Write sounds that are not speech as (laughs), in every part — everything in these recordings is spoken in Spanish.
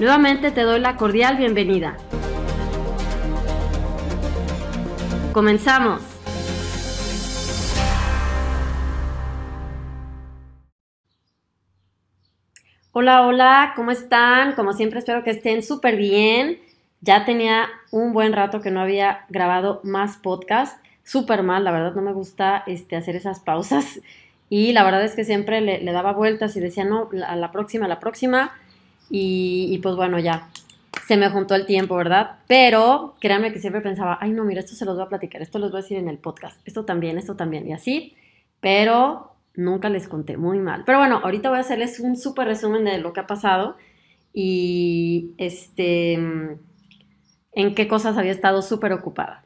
Nuevamente te doy la cordial bienvenida. Comenzamos. Hola, hola, ¿cómo están? Como siempre espero que estén súper bien. Ya tenía un buen rato que no había grabado más podcast. Súper mal, la verdad no me gusta este, hacer esas pausas. Y la verdad es que siempre le, daba vueltas y decía, no, a la próxima, a la próxima y, pues bueno, ya se me juntó el tiempo, ¿verdad? Pero créanme que siempre pensaba, ay no, mira, esto se los voy a platicar, esto los voy a decir en el podcast, esto también, esto también, y así, pero nunca les conté, muy mal. Pero bueno, ahorita voy a hacerles un súper resumen de lo que ha pasado y este, en qué cosas había estado súper ocupada.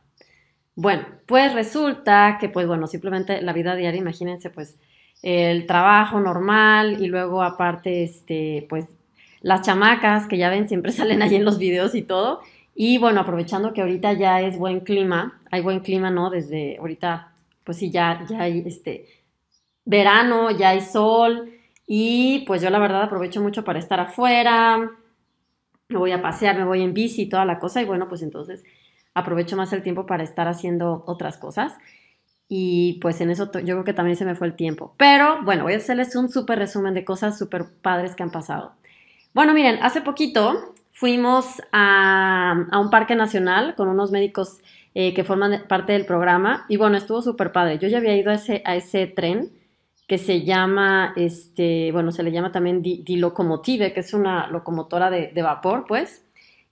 Bueno, pues resulta que, pues bueno, simplemente la vida diaria, imagínense, pues el trabajo normal y luego aparte, este, pues las chamacas que ya ven siempre (laughs) salen ahí en los videos y todo. Y bueno, aprovechando que ahorita ya es buen clima, hay buen clima, ¿no? Desde ahorita, pues sí, ya, ya hay este verano, ya hay sol. Y pues yo la verdad aprovecho mucho para estar afuera, me voy a pasear, me voy en bici toda la cosa. Y bueno, pues entonces aprovecho más el tiempo para estar haciendo otras cosas. Y pues en eso yo creo que también se me fue el tiempo. Pero bueno, voy a hacerles un súper resumen de cosas súper padres que han pasado. Bueno, miren, hace poquito fuimos a, un parque nacional con unos médicos eh, que forman parte del programa y bueno, estuvo súper padre. Yo ya había ido a ese, a ese tren que se llama, este, bueno, se le llama también Di, Locomotive, que es una locomotora de, vapor, pues,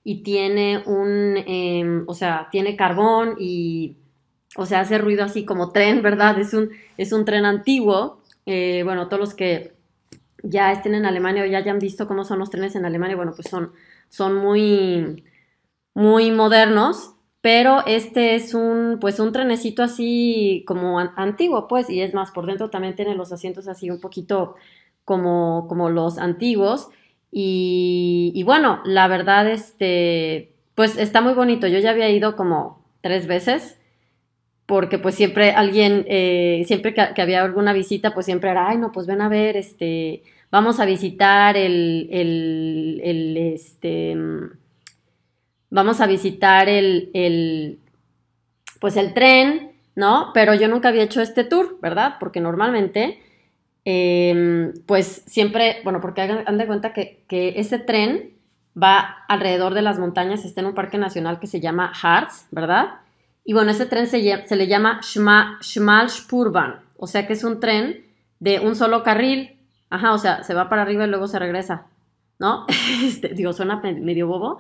y tiene un, em, o sea, tiene carbón y, o sea, hace ruido así como tren, (laughs) ¿verdad? Es un, es un tren antiguo. Eh, bueno, todos los que ya estén en Alemania o ya hayan visto cómo son los trenes en Alemania, bueno, pues son, son muy, muy modernos, pero este es un, pues un trenecito así como antiguo, pues, y es más, por dentro también tiene los asientos así un poquito como, como los antiguos, y, y bueno, la verdad, este, pues está muy bonito, yo ya había ido como tres veces, porque pues siempre alguien, eh, siempre que, había alguna visita, pues siempre era, ay, no, pues ven a ver, este, vamos a visitar el, el, este, vamos a visitar el, el, pues el tren, ¿no? Pero yo nunca había hecho este tour, ¿verdad? Porque normalmente, em, pues siempre, bueno, porque hagan de cuenta que, que ese tren va alrededor de las montañas, está en un parque nacional que se llama Harz, ¿verdad? Y bueno, ese tren se, le llama Schmalspurbahn, o sea que es un tren de un solo carril. Ajá, o sea, se va para arriba y luego se regresa, ¿no? (laughs) Este, digo, suena medio bobo,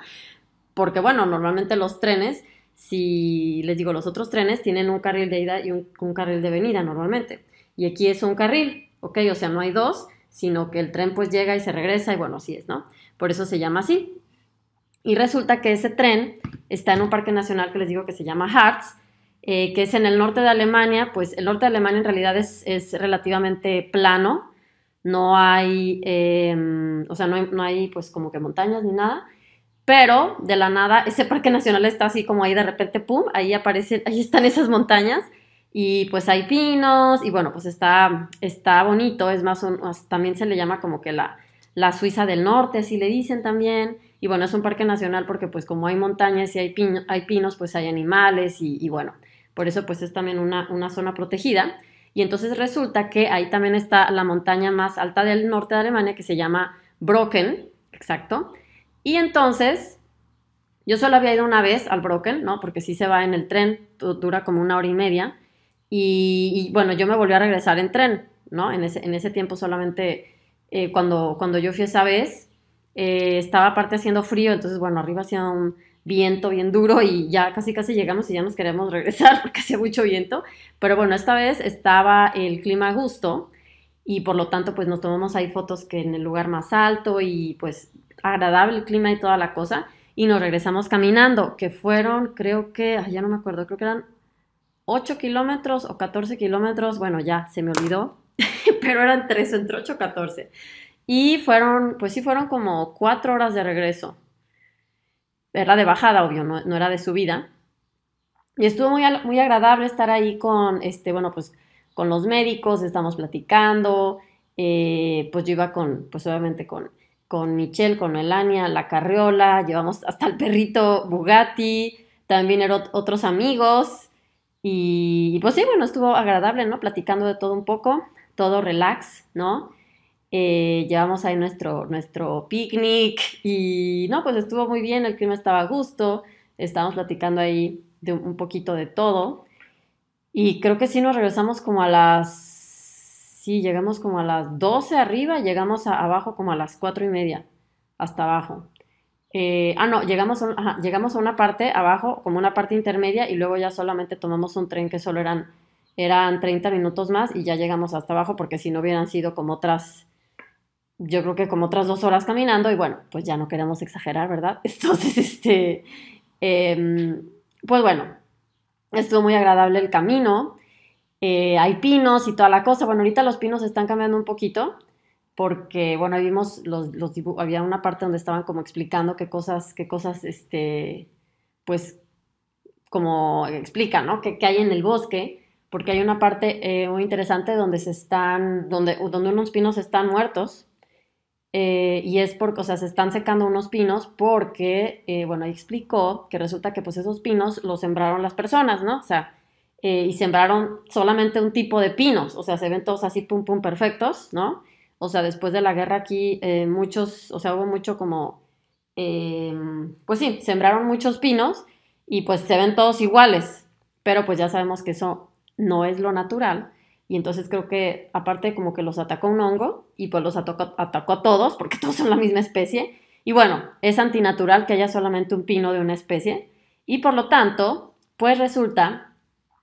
porque bueno, normalmente los trenes, si les digo, los otros trenes tienen un carril de ida y un, un carril de venida normalmente. Y aquí es un carril, ¿ok? O sea, no hay dos, sino que el tren pues llega y se regresa y bueno, así es, ¿no? Por eso se llama así. Y resulta que ese tren está en un parque nacional que les digo que se llama Harz, eh, que es en el norte de Alemania. Pues el norte de Alemania en realidad es, relativamente plano, no hay, em, o sea, no hay, no hay pues como que montañas ni nada. Pero de la nada, ese parque nacional está así como ahí de repente, ¡pum! Ahí aparecen, ahí están esas montañas y pues hay pinos y bueno, pues está, está bonito, es más, también se le llama como que la, la Suiza del Norte, así le dicen también. Y bueno, es un parque nacional porque pues como hay montañas y hay, hay pinos, pues hay animales y, bueno, por eso pues es también una, una, zona protegida. Y entonces resulta que ahí también está la montaña más alta del norte de Alemania que se llama Brocken, exacto. Y entonces, Yo solo había ido una vez al Broken, ¿no? Porque sí se va en el tren, dura como una hora y media. Y, bueno, yo me volví a regresar en tren, ¿no? En ese, en ese tiempo solamente, eh, cuando, cuando yo fui esa vez, eh, estaba aparte haciendo frío, entonces bueno, arriba hacía un viento bien duro y ya casi casi llegamos y ya nos queremos (laughs) regresar porque hacía mucho viento. Pero bueno, esta vez estaba el clima a gusto y por lo tanto pues nos tomamos ahí fotos que en el lugar más alto y pues agradable el clima y toda la cosa y nos regresamos caminando, que fueron creo que, ya no me acuerdo, creo que eran 8 kilómetros o 14 kilómetros, bueno ya se me olvidó, (laughs) pero eran 3, entre 8 y 14. Y fueron, pues sí, fueron como 4 horas de regreso. Era de bajada, obvio, no, era de subida. Y estuvo muy, muy agradable estar ahí con, este, bueno, pues con los médicos, estamos platicando, eh, pues yo iba con, pues obviamente con, con Michelle, con Melania, la carriola, llevamos hasta el perrito Bugatti, también eran otros amigos, y, pues sí, bueno, estuvo agradable, ¿no? Platicando de todo un poco, todo relax, ¿no? Eh, llevamos ahí nuestro, nuestro picnic y no, pues estuvo muy bien, el clima estaba a gusto, estábamos platicando ahí de un poquito de todo. Y creo que sí nos regresamos como a las... Sí, llegamos como a las 12 arriba, llegamos abajo como a las 4 y media, hasta abajo. Eh, ah, no, llegamos a, llegamos a una parte abajo, como una parte intermedia, y luego ya solamente tomamos un tren que solo eran, eran 30 minutos más y ya llegamos hasta abajo, porque si no hubieran sido como otras, yo creo que como otras dos horas caminando, y bueno, pues ya no queremos exagerar, ¿verdad? (laughs) Entonces, este, em, pues bueno, Estuvo muy agradable el camino. Eh, hay pinos y toda la cosa. Bueno, ahorita los pinos están cambiando un poquito porque, bueno, vimos los, los había una parte donde estaban como explicando qué cosas, qué cosas, este, pues, como explican, ¿no? ¿Qué, hay en el bosque? Porque hay una parte eh, muy interesante donde se están, donde, donde unos pinos están muertos eh, y es porque, o sea, se están secando unos pinos porque, eh, bueno, ahí explicó que resulta que pues esos pinos los sembraron las personas, ¿no? O sea, eh, y sembraron solamente un tipo de pinos, o sea, se ven todos así, pum, pum, perfectos, ¿no? O sea, después de la guerra aquí, muchos, o sea, hubo mucho como, pues sí, sembraron muchos pinos y pues se ven todos iguales, pero pues ya sabemos que eso no es lo natural y entonces creo que aparte como que los atacó un hongo y pues los atacó, atacó a todos porque (laughs) todos son la misma especie. Y bueno, es antinatural que haya solamente un pino de una especie. Y por lo tanto, pues resulta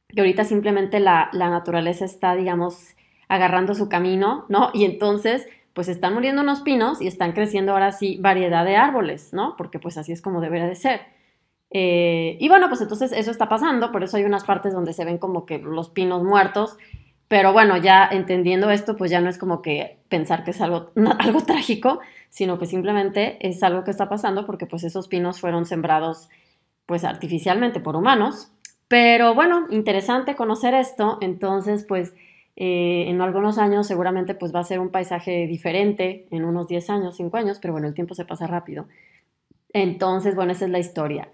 que ahorita simplemente la, la naturaleza está, digamos, agarrando su camino, ¿no? Y entonces, pues están muriendo unos pinos y están creciendo ahora sí variedad de árboles, ¿no? Porque pues así es como debería de ser. Eh, y bueno, pues entonces eso está pasando, por eso hay unas partes donde se ven como que los pinos muertos pero bueno, ya entendiendo esto, pues ya no es como que pensar que es algo, (laughs) algo trágico, sino que simplemente es algo que está pasando porque pues esos pinos fueron sembrados pues artificialmente por humanos. Pero bueno, interesante conocer esto, entonces pues eh, en algunos años seguramente pues va a ser un paisaje diferente, en unos 10 años, 5 años, pero bueno, el tiempo se pasa rápido. Entonces, bueno, esa es la historia.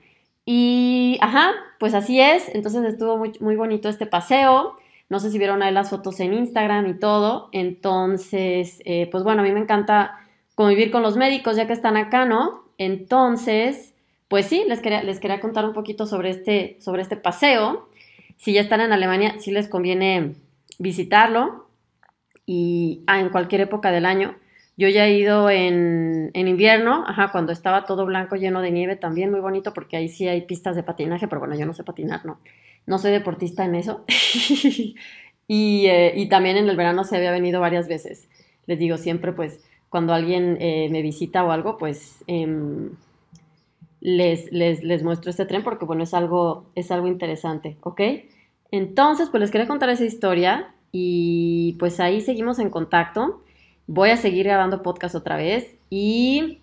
Y, ajá, pues así es, entonces estuvo muy, muy bonito este paseo. No sé si vieron ahí las fotos en Instagram y todo. Entonces, eh, pues bueno, a mí me encanta convivir con los médicos ya que están acá, ¿no? Entonces, pues sí, les quería, les quería contar un poquito sobre este, sobre este paseo. Si ya están en Alemania, sí les conviene visitarlo y ah, en cualquier época del año. Yo ya he ido en, en, invierno, ajá, cuando estaba todo blanco, lleno de nieve, también muy bonito porque ahí sí hay pistas de patinaje, pero bueno, yo no sé patinar, ¿no? No soy deportista en eso. (laughs) Eh, y, también en el verano se había venido varias veces. Les digo siempre, pues, cuando alguien eh, me visita o algo, pues em, les, les, muestro este tren porque, bueno, es algo, es algo interesante, ¿ok? Entonces, pues les quería contar esa historia y pues ahí seguimos en contacto. Voy a seguir grabando podcast otra vez y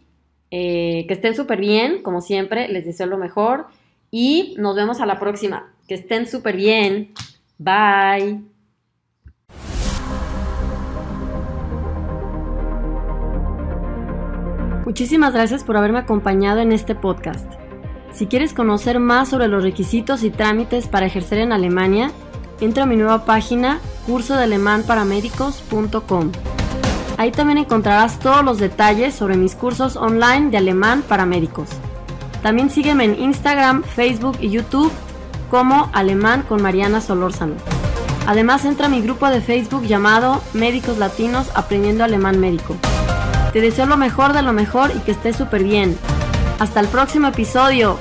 eh, que estén súper bien, como siempre, les deseo lo mejor y nos vemos a la próxima. Que estén súper bien. Bye. Muchísimas gracias por haberme acompañado en este podcast. Si quieres conocer más sobre los requisitos y trámites para ejercer en Alemania, entra a mi nueva página cursodealemanparamédicos.com. Ahí también encontrarás todos los detalles sobre mis cursos online de alemán para médicos. También sígueme en Instagram, Facebook y YouTube como Alemán con Mariana Solórzano. Además entra a mi grupo de Facebook llamado Médicos Latinos Aprendiendo Alemán Médico. Te deseo lo mejor de lo mejor y que estés súper bien. Hasta el próximo episodio.